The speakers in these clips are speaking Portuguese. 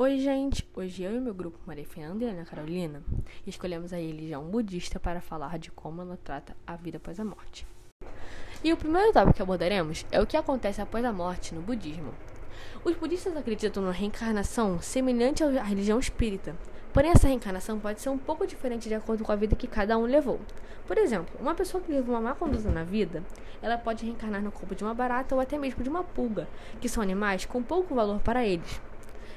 Oi, gente! Hoje eu e meu grupo, Maria Fernanda e Ana Carolina, escolhemos a religião budista para falar de como ela trata a vida após a morte. E o primeiro tópico que abordaremos é o que acontece após a morte no budismo. Os budistas acreditam numa reencarnação semelhante à religião espírita, porém essa reencarnação pode ser um pouco diferente de acordo com a vida que cada um levou. Por exemplo, uma pessoa que levou uma má conduta na vida, ela pode reencarnar no corpo de uma barata ou até mesmo de uma pulga, que são animais com pouco valor para eles.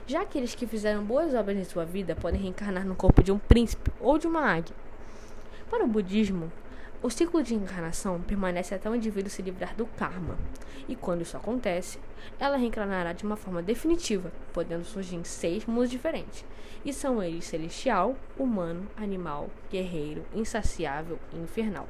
Já aqueles que fizeram boas obras em sua vida podem reencarnar no corpo de um príncipe ou de uma águia. Para o budismo, o ciclo de encarnação permanece até o indivíduo se livrar do karma, e quando isso acontece, ela reencarnará de uma forma definitiva, podendo surgir em seis mundos diferentes, e são eles celestial, humano, animal, guerreiro, insaciável e infernal.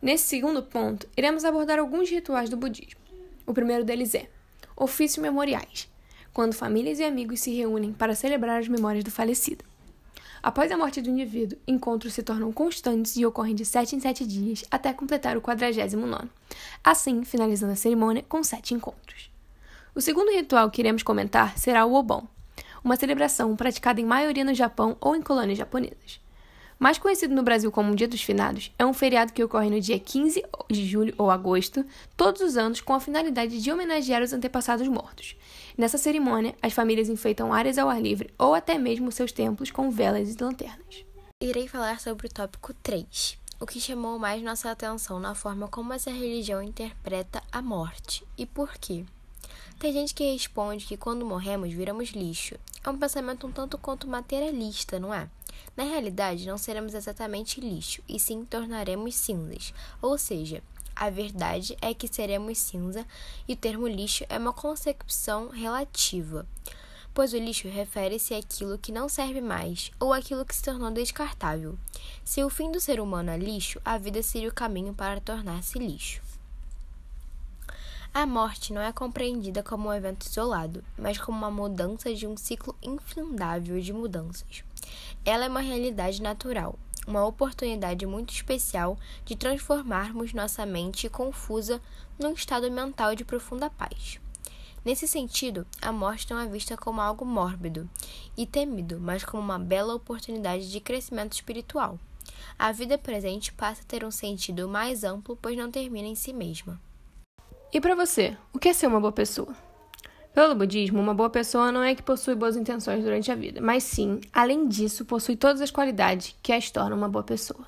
Nesse segundo ponto, iremos abordar alguns rituais do budismo. O primeiro deles é ofícios memoriais quando famílias e amigos se reúnem para celebrar as memórias do falecido. Após a morte do indivíduo, encontros se tornam constantes e ocorrem de sete em sete dias até completar o 49, assim finalizando a cerimônia com sete encontros. O segundo ritual que iremos comentar será o Obon, uma celebração praticada em maioria no Japão ou em colônias japonesas mais conhecido no Brasil como Dia dos Finados, é um feriado que ocorre no dia 15 de julho ou agosto, todos os anos, com a finalidade de homenagear os antepassados mortos. Nessa cerimônia, as famílias enfeitam áreas ao ar livre ou até mesmo seus templos com velas e lanternas. Irei falar sobre o tópico 3, o que chamou mais nossa atenção na forma como essa religião interpreta a morte e por quê. Tem gente que responde que quando morremos viramos lixo. É um pensamento um tanto quanto materialista, não é? Na realidade, não seremos exatamente lixo, e sim tornaremos cinzas. Ou seja, a verdade é que seremos cinza e o termo lixo é uma concepção relativa, pois o lixo refere-se àquilo que não serve mais ou àquilo que se tornou descartável. Se o fim do ser humano é lixo, a vida seria o caminho para tornar-se lixo. A morte não é compreendida como um evento isolado, mas como uma mudança de um ciclo infindável de mudanças. Ela é uma realidade natural, uma oportunidade muito especial de transformarmos nossa mente confusa num estado mental de profunda paz. Nesse sentido, a morte não é vista como algo mórbido e temido, mas como uma bela oportunidade de crescimento espiritual. A vida presente passa a ter um sentido mais amplo, pois não termina em si mesma. E para você, o que é ser uma boa pessoa? Pelo budismo, uma boa pessoa não é que possui boas intenções durante a vida, mas sim, além disso, possui todas as qualidades que as tornam uma boa pessoa.